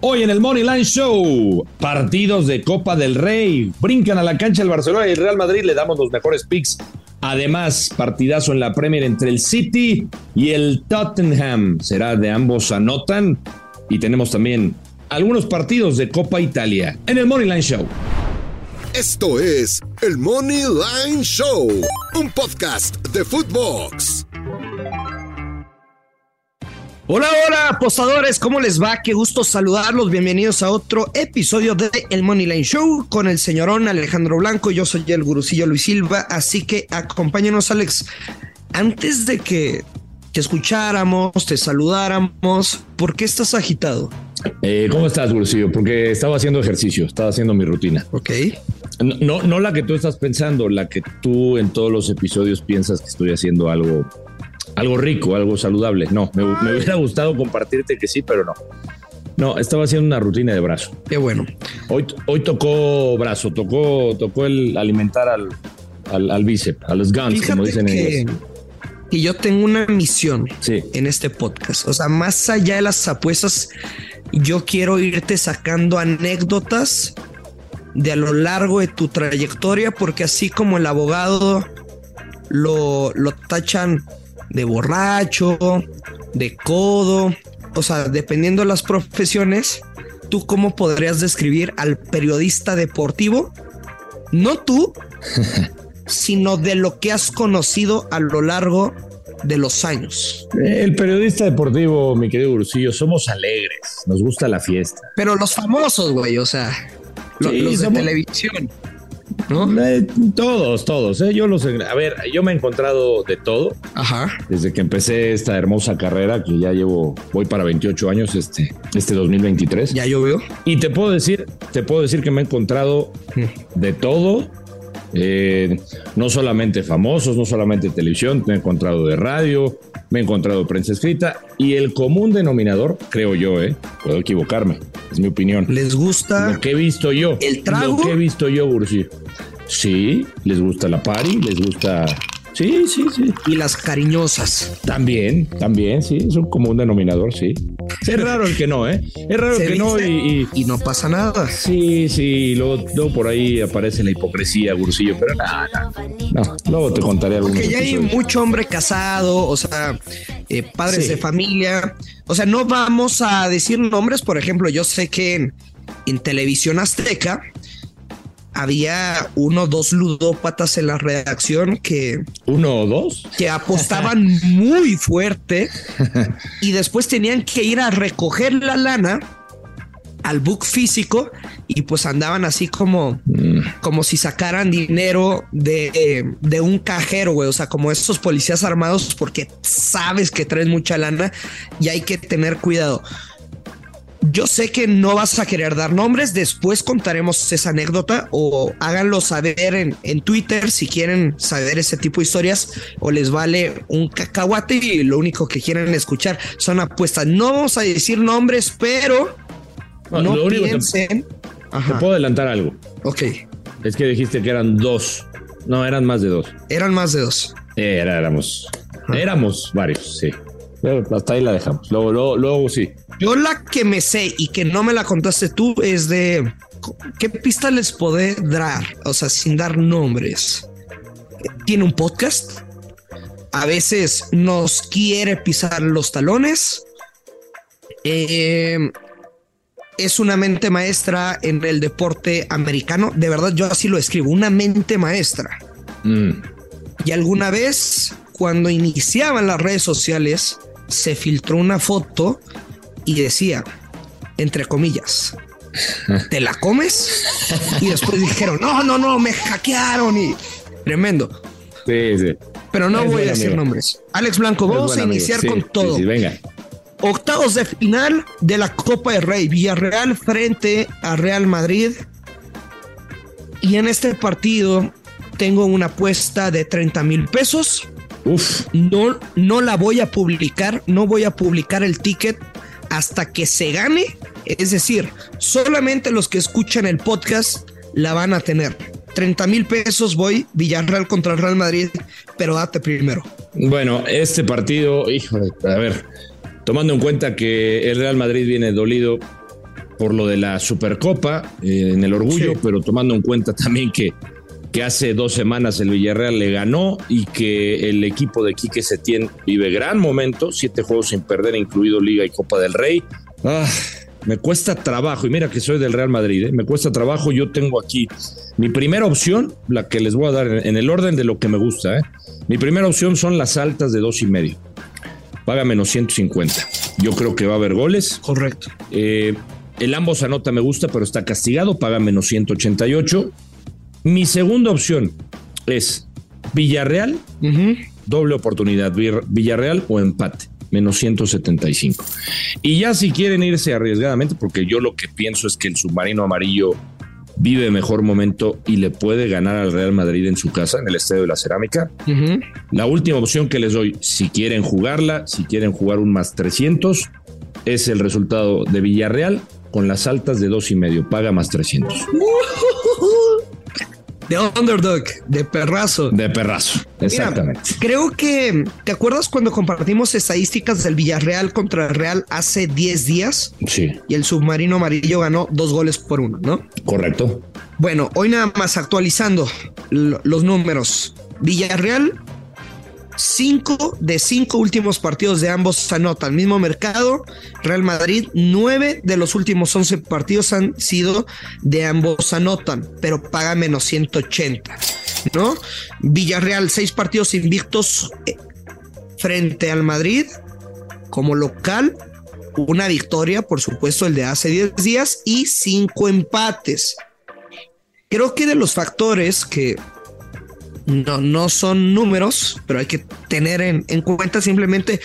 Hoy en el Money Line Show, partidos de Copa del Rey. Brincan a la cancha el Barcelona y el Real Madrid. Le damos los mejores picks. Además, partidazo en la Premier entre el City y el Tottenham. Será de ambos anotan. Y tenemos también algunos partidos de Copa Italia en el Money Line Show. Esto es el Money Line Show, un podcast de Footbox. Hola, hola, apostadores, ¿cómo les va? Qué gusto saludarlos. Bienvenidos a otro episodio de El Money Line Show con el señorón Alejandro Blanco. Yo soy el gurucillo Luis Silva, así que acompáñanos, Alex. Antes de que te escucháramos, te saludáramos, ¿por qué estás agitado? Eh, ¿Cómo estás, gurucillo? Porque estaba haciendo ejercicio, estaba haciendo mi rutina. Ok. No, no la que tú estás pensando, la que tú en todos los episodios piensas que estoy haciendo algo algo rico, algo saludable. No, me, hubiera gustado compartirte que sí, pero no. No, estaba haciendo una rutina de brazo. Qué bueno. Hoy, hoy tocó brazo, tocó, tocó el alimentar al, al, bíceps, a los guns, como dicen en Y yo tengo una misión en este podcast. O sea, más allá de las apuestas, yo quiero irte sacando anécdotas de a lo largo de tu trayectoria, porque así como el abogado lo, lo tachan de borracho, de codo, o sea, dependiendo de las profesiones, ¿tú cómo podrías describir al periodista deportivo? No tú, sino de lo que has conocido a lo largo de los años. El periodista deportivo, mi querido Ursillo, somos alegres, nos gusta la fiesta. Pero los famosos, güey, o sea, los, de televisión. Eh, todos, todos. Eh. Yo los, a ver, yo me he encontrado de todo. Ajá. Desde que empecé esta hermosa carrera, que ya llevo, voy para 28 años este, este 2023. Ya yo veo. Y te puedo decir, te puedo decir que me he encontrado mm. de todo eh, no solamente famosos, no solamente televisión, me he encontrado de radio, me he encontrado prensa escrita y el común denominador, creo yo, eh, puedo equivocarme, es mi opinión. ¿Les gusta? Lo que he visto yo. ¿El trago? Lo que he visto yo, Bursi. Sí, les gusta la party, les gusta Sí, sí, sí. Y las cariñosas. También, también, sí. Es un común denominador, sí. Es raro el que no, ¿eh? Es raro el que no y, y, no pasa nada. Sí, sí. Luego, luego por ahí aparece la hipocresía, Gursillo, pero nada. No, luego te contaré algo. Porque ya hay mucho hombre casado, o sea, eh, padres de familia. O sea, no vamos a decir nombres. Por ejemplo, yo sé que en, en televisión azteca había uno o dos ludópatas en la redacción que... ¿Uno o dos? Que apostaban muy fuerte y después tenían que ir a recoger la lana al book físico y pues andaban así como, mm. como si sacaran dinero de, de un cajero, güey. O sea, como esos policías armados porque sabes que traes mucha lana y hay que tener cuidado. Yo sé que no vas a querer dar nombres, después contaremos esa anécdota o háganlo saber en, en, Twitter si quieren saber ese tipo de historias o les vale un cacahuate y lo único que quieren escuchar son apuestas. No vamos a decir nombres, pero no, piensen. Te, puedo adelantar algo. Ok. Es que dijiste que eran dos. No, eran más de dos. Eran más de dos. éramos. Éramos varios, sí hasta ahí la dejamos. Luego, luego, sí. Yo la que me sé y que no me la contaste tú es de qué pista les puede dar, o sea, sin dar nombres. Tiene un podcast. A veces nos quiere pisar los talones. Eh, es una mente maestra en el deporte americano. De verdad, yo así lo escribo, una mente maestra. Mm. Y alguna vez, cuando iniciaban las redes sociales, se filtró una foto y decía, entre comillas, ¿te la comes? Y después dijeron, no, no, no, me hackearon y tremendo. Sí, sí. Pero no voy a decir nombres. Alex Blanco, vamos a iniciar con todo. venga. Octavos de final de la Copa de Rey, Villarreal frente a Real Madrid. Y en este partido tengo una apuesta de 30 mil pesos Uf. No, no la voy a publicar, no voy a publicar el ticket hasta que se gane. Es decir, solamente los que escuchan el podcast la van a tener. 30 mil pesos voy, Villarreal contra el Real Madrid, pero date primero. Bueno, este partido, híjole, a ver, tomando en cuenta que el Real Madrid viene dolido, por lo de la Supercopa eh, en el orgullo, pero tomando en cuenta también que, que hace dos semanas el Villarreal le ganó y que el equipo de Quique Setién vive gran momento, siete juegos sin perder, incluido Liga y Copa del Rey. Ah, me cuesta trabajo, y mira que soy del Real Madrid, ¿eh? me cuesta trabajo. Yo tengo aquí mi primera opción, la que les voy a dar en el orden de lo que me gusta. ¿eh? Mi primera opción son las altas de dos y medio. Paga menos 150. Yo creo que va a haber goles. Correcto. Eh, el ambos anota me gusta, pero está castigado, paga menos 188. Mi segunda opción es Villarreal, doble oportunidad, Villarreal o empate menos 175. Y ya si quieren irse arriesgadamente, porque yo lo que pienso es que el submarino amarillo vive mejor momento y le puede ganar al Real Madrid en su casa, en el Estadio de la Cerámica. La última opción que les doy, si quieren jugarla, si quieren jugar un más 300, es el resultado de Villarreal con las altas de dos y medio, paga más 300. De underdog, de perrazo. De perrazo, exactamente. creo que, ¿te acuerdas cuando compartimos estadísticas del Villarreal contra el Real hace 10 días? Sí. Y el submarino amarillo ganó dos goles por uno, ¿no? Correcto. Bueno, hoy nada más actualizando los números. Villarreal Cinco de cinco últimos partidos de ambos anotan. Mismo mercado, Real Madrid, nueve de los últimos once partidos han sido de ambos anotan, pero paga menos 180. ¿No? Villarreal, seis partidos invictos eh, frente al Madrid como local. Una victoria, por supuesto, el de hace 10 días y cinco empates. Creo que de los factores que no, no son números, pero hay que tener en, cuenta simplemente,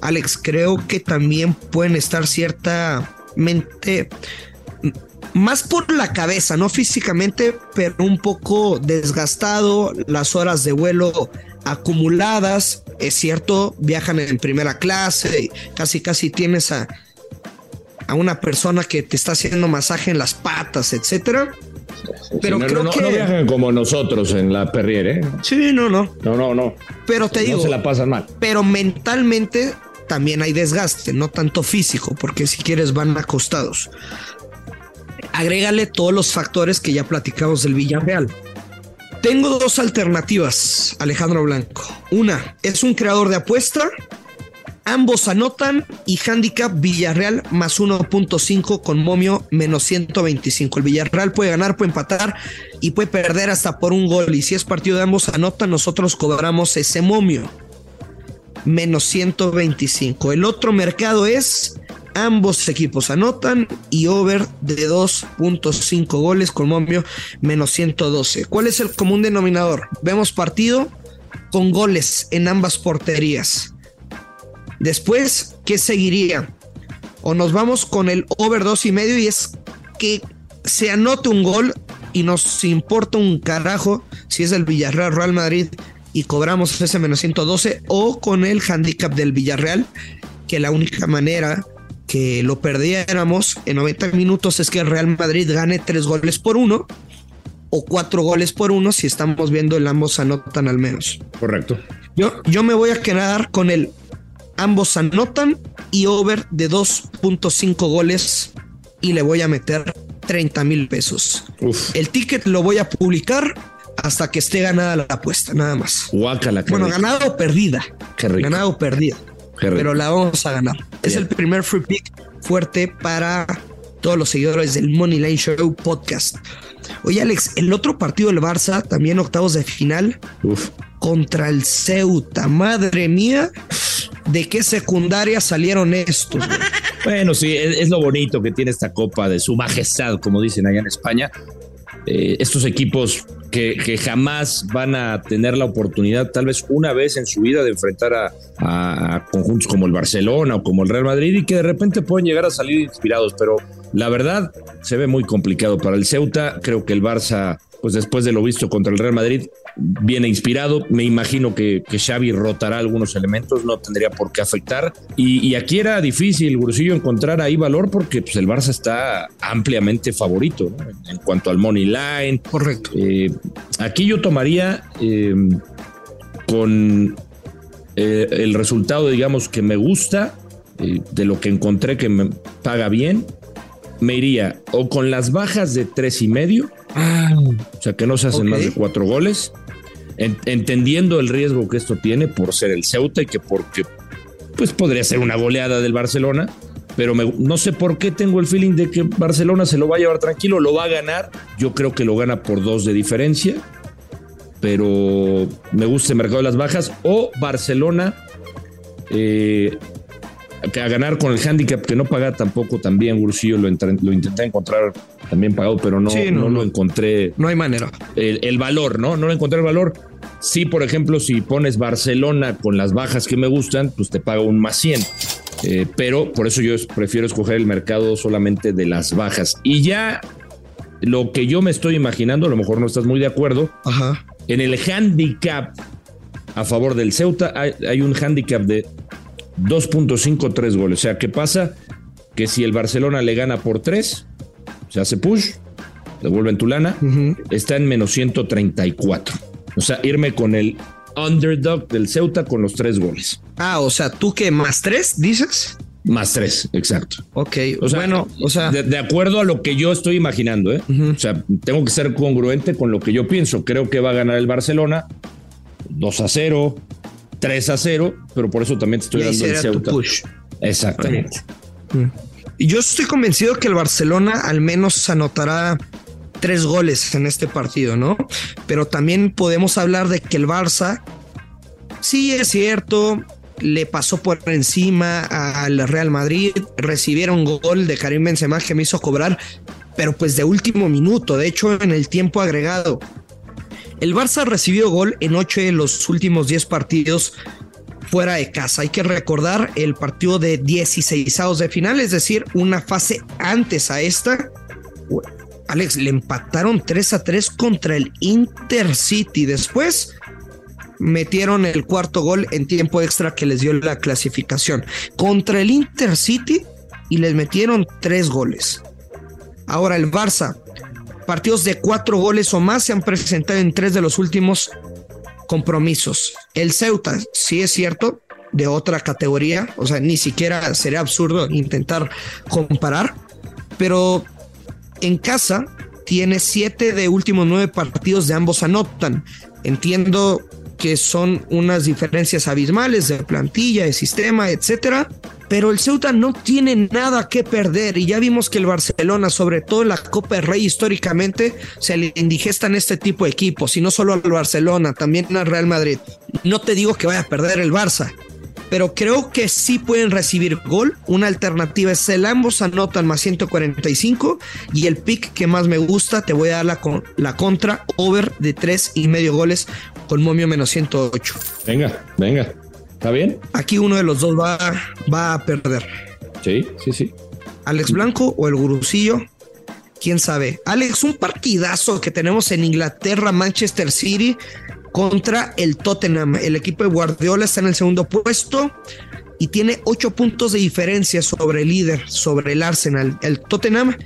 Alex, creo que también pueden estar ciertamente más por la cabeza, no físicamente, pero un poco desgastado, las horas de vuelo acumuladas, es cierto, viajan en primera clase, casi casi tienes a, a una persona que te está haciendo masaje en las patas, etcétera pero creo no, que... no viajan como nosotros en la Perrier, ¿eh? Sí, no, no. No, no, no. Pero te digo. No se la pasan mal. Pero mentalmente también hay desgaste, no tanto físico, porque si quieres van acostados. Agrégale todos los factores que ya platicamos del Villarreal. Tengo dos alternativas, Alejandro Blanco. Una, es un creador de apuesta Ambos anotan y handicap Villarreal más 1.5 con momio menos 125. El Villarreal puede ganar, puede empatar y puede perder hasta por un gol. Y si es partido de ambos anotan, nosotros cobramos ese momio menos 125. El otro mercado es ambos equipos anotan y over de 2.5 goles con momio menos 112. ¿Cuál es el común denominador? Vemos partido con goles en ambas porterías. Después, ¿qué seguiría? O nos vamos con el over dos y medio y es que se anote un gol y nos importa un carajo si es del Villarreal Real Madrid y cobramos ese menos 112 o con el handicap del Villarreal que la única manera que lo perdiéramos en 90 minutos es que el Real Madrid gane tres goles por uno o cuatro goles por uno si estamos viendo el ambos anotan al menos. Correcto. Yo, yo me voy a quedar con el Ambos anotan y over de 2.5 goles y le voy a meter 30 mil pesos. El ticket lo voy a publicar hasta que esté ganada la apuesta, nada más. bueno, ganado o perdida. Ganado o perdida. Pero la vamos a ganar. Es el primer free pick fuerte para todos los seguidores del Money Line Show podcast. Oye, Alex, el otro partido del Barça, también octavos de final, contra el Ceuta. Madre mía, ¿de qué secundaria salieron estos? Bueno, sí, es, lo bonito que tiene esta copa de su majestad, como dicen allá en España. Eh, estos equipos que, jamás van a tener la oportunidad, tal vez una vez en su vida, de enfrentar a, a, conjuntos como el Barcelona o como el Real Madrid y que de repente pueden llegar a salir inspirados, pero la verdad se ve muy complicado para el Ceuta. Creo que el Barça pues después de lo visto contra el Real Madrid, viene inspirado. Me imagino que, que Xavi rotará algunos elementos, no tendría por qué afectar. Y, aquí era difícil, Grusillo, encontrar ahí valor porque pues, el Barça está ampliamente favorito en, cuanto al money line. Correcto. Eh, aquí yo tomaría eh, con eh, el resultado, digamos, que me gusta, de lo que encontré que me paga bien, me iría o con las bajas de tres y medio, o sea que no se hacen más de cuatro goles, en- entendiendo el riesgo que esto tiene por ser el Ceuta y que porque pues podría ser una goleada del Barcelona, pero me- no sé por qué tengo el feeling de que Barcelona se lo va a llevar tranquilo, lo va a ganar, yo creo que lo gana por dos de diferencia, pero me gusta el mercado de las bajas. O Barcelona eh, a ganar con el handicap que no paga tampoco también Gursillo lo, lo intenté encontrar también pagado pero no, Sí, no, no, lo encontré No hay manera. el, el valor, ¿no? No le encontré el valor. Sí, por ejemplo, si pones Barcelona con las bajas que me gustan, pues te paga un más 100. Eh, pero por eso yo prefiero escoger el mercado solamente de las bajas. Y ya lo que yo me estoy imaginando, a lo mejor no estás muy de acuerdo, Ajá. en el handicap a favor del Ceuta hay, hay un handicap de 2.53 goles. O sea, ¿qué pasa? Que si el Barcelona le gana por 3, se hace push, devuelven tu lana, Ujú. está en menos 134. O sea, irme con el underdog del Ceuta con los tres goles. Ah, o sea, tú que más tres dices. Más tres, exacto. Ok, O sea, bueno, o sea, de, de acuerdo a lo que yo estoy imaginando, ¿eh? O sea, tengo que ser congruente con lo que yo pienso. Creo que va a ganar el Barcelona 2 a 0, 3 a 0, pero por eso también te estoy dando el Ceuta. push. Exactamente. Y yo estoy convencido que el Barcelona al menos anotará tres goles en este partido, ¿no? Pero también podemos hablar de que el Barça, sí es cierto, le pasó por encima al Real Madrid, recibieron gol de Karim Benzema que me hizo cobrar, pero pues de último minuto, de hecho en el tiempo agregado. El Barça recibió gol en ocho de los últimos 10 partidos fuera de casa. Hay que recordar el partido de 16 de final, es decir, una fase antes a esta. Alex, le empataron 3 a 3 contra el Intercity. Después metieron el cuarto gol en tiempo extra que les dio la clasificación contra el Intercity y les metieron tres goles. Ahora el Barça, partidos de cuatro goles o más se han presentado en tres de los últimos compromisos. El Ceuta, sí es cierto, de otra categoría, o sea, ni siquiera sería absurdo intentar comparar, pero en casa tiene siete de últimos nueve partidos de ambos anotan. Entiendo que son unas diferencias abismales de plantilla, de sistema, etcétera. Pero el Ceuta no tiene nada que perder y ya vimos que el Barcelona, sobre todo en la Copa del Rey históricamente, se le indigestan este tipo de equipos y no solo al Barcelona, también al Real Madrid. No te digo que vaya a perder el Barça, pero creo que sí pueden recibir gol. Una alternativa es el ambos anotan más 145 y el pick que más me gusta, te voy a dar la, con- la contra over de tres y medio goles con momio menos 108. Venga, venga. ¿Está bien? Aquí uno de los dos va, va a perder. Sí, sí, sí. Alex Blanco o el Gurusillo. Quién sabe. Alex, un partidazo que tenemos en Inglaterra, Manchester City contra el Tottenham. El equipo de Guardiola está en el segundo puesto y tiene ocho puntos de diferencia sobre el líder, sobre el Arsenal. El Tottenham,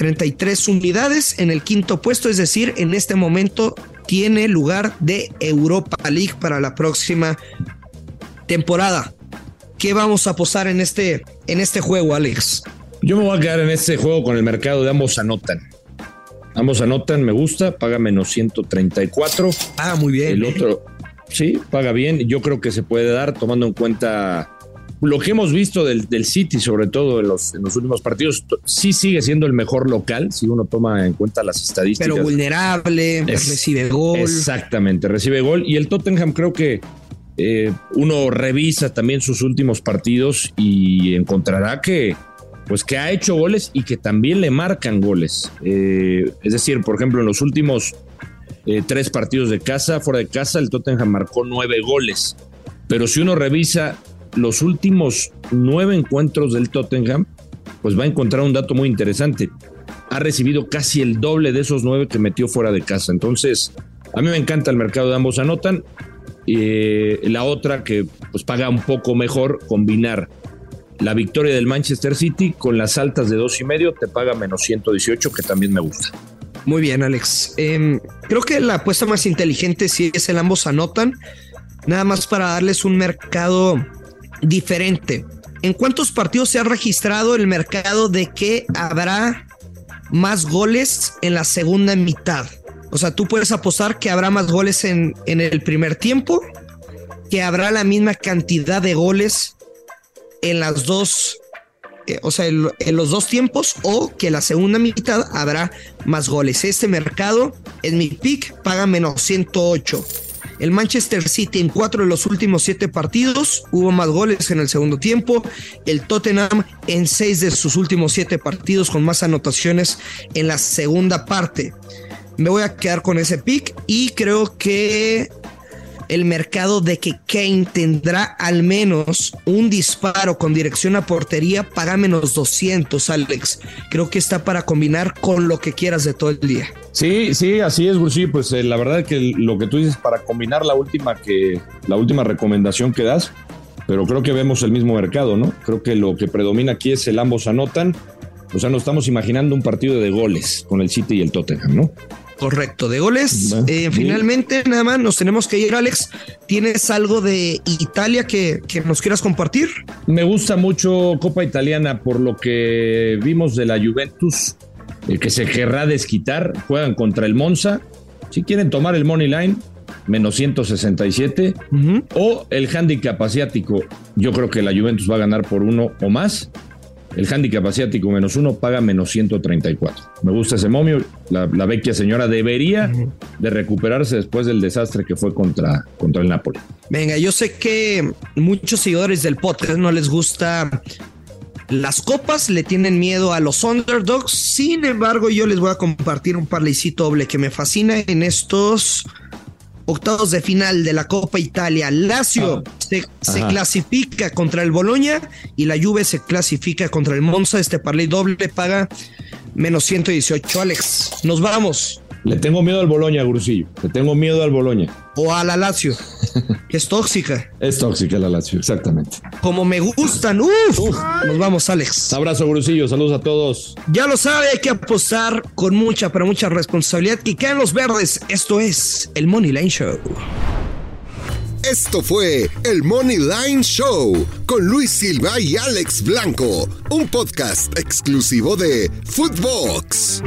33 unidades en el quinto puesto, es decir, en este momento tiene lugar de Europa League para la próxima temporada. ¿Qué vamos a posar en este, en este juego, Alex? Yo me voy a quedar en este juego con el mercado de ambos anotan. Ambos anotan, me gusta, paga menos 134. Ah, muy bien. El ¿eh? otro, sí, paga bien. Yo creo que se puede dar tomando en cuenta lo que hemos visto del, del City, sobre todo en los, en los últimos partidos. Sí sigue siendo el mejor local, si uno toma en cuenta las estadísticas. Pero vulnerable, Es- recibe gol. Exactamente, recibe gol. Y el Tottenham creo que eh, uno revisa también sus últimos partidos y encontrará que pues que ha hecho goles y que también le marcan goles. Eh, es decir, por ejemplo, en los últimos eh, tres partidos de casa, fuera de casa, el Tottenham marcó nueve goles. Pero si uno revisa los últimos nueve encuentros del Tottenham, pues va a encontrar un dato muy interesante. Ha recibido casi el doble de esos nueve que metió fuera de casa. Entonces, a mí me encanta el mercado de ambos anotan. Eh, la otra que pues paga un poco mejor, combinar la victoria del Manchester City con las altas de dos y medio, te paga menos 118, que también me gusta. Muy bien, Alex. Em, creo que la apuesta más inteligente sí es el ambos anotan. Nada más para darles un mercado diferente. ¿En cuántos partidos se ha registrado el mercado de que habrá más goles en la segunda mitad? O sea, tú puedes apostar que habrá más goles en, en el primer tiempo, que habrá la misma cantidad de goles en las dos, eh, o sea, en, en, los dos tiempos, o que la segunda mitad habrá más goles. Este mercado, en mi pick, paga menos 108. El Manchester City en cuatro de los últimos siete partidos hubo más goles en el segundo tiempo. El Tottenham en seis de sus últimos siete partidos con más anotaciones en la segunda parte. Me voy a quedar con ese pick y creo que el mercado de que Kane tendrá al menos un disparo con dirección a portería paga menos 200, Alex. Creo que está para combinar con lo que quieras de todo el día. Sí, sí, así es, Bursi. Pues eh, la verdad que lo que tú dices para combinar la última que la última recomendación que das, pero creo que vemos el mismo mercado, ¿no? Creo que lo que predomina aquí es el ambos anotan. O sea, nos estamos imaginando un partido de goles con el City y el Tottenham, ¿no? Correcto, de goles. Eh, finalmente, nada más nos tenemos que ir, Alex. ¿Tienes algo de Italia que, que, nos quieras compartir? Me gusta mucho Copa Italiana por lo que vimos de la Juventus, eh, que se querrá desquitar. Juegan contra el Monza. Si quieren tomar el Money Line, menos 167. Uh -huh. O el handicap asiático. Yo creo que la Juventus va a ganar por uno o más. El handicap asiático menos uno paga menos 134. Me gusta ese momio. La, la vecchia señora debería de recuperarse después del desastre que fue contra, contra el Napoli. Venga, yo sé que muchos seguidores del podcast no les gusta las copas, le tienen miedo a los underdogs. Sin embargo, yo les voy a compartir un parlecito doble que me fascina en estos octavos de final de la Copa Italia. Lazio ah, se, se, clasifica contra el Boloña y la Juve se clasifica contra el Monza. Este parlay doble paga menos 118. Alex, nos vamos. Le tengo miedo al Boloña, Grusillo. Le tengo miedo al Boloña. O a la Lazio, que es tóxica. es tóxica la Lazio, exactamente. Como me gustan. Uf. Uf. Nos vamos, Alex. Abrazo, Grusillo. Saludos a todos. Ya lo sabe, hay que apostar con mucha, pero mucha responsabilidad. Que quedan los verdes. Esto es el Money Line Show. Esto fue el Money Line Show con Luis Silva y Alex Blanco, un podcast exclusivo de Footbox.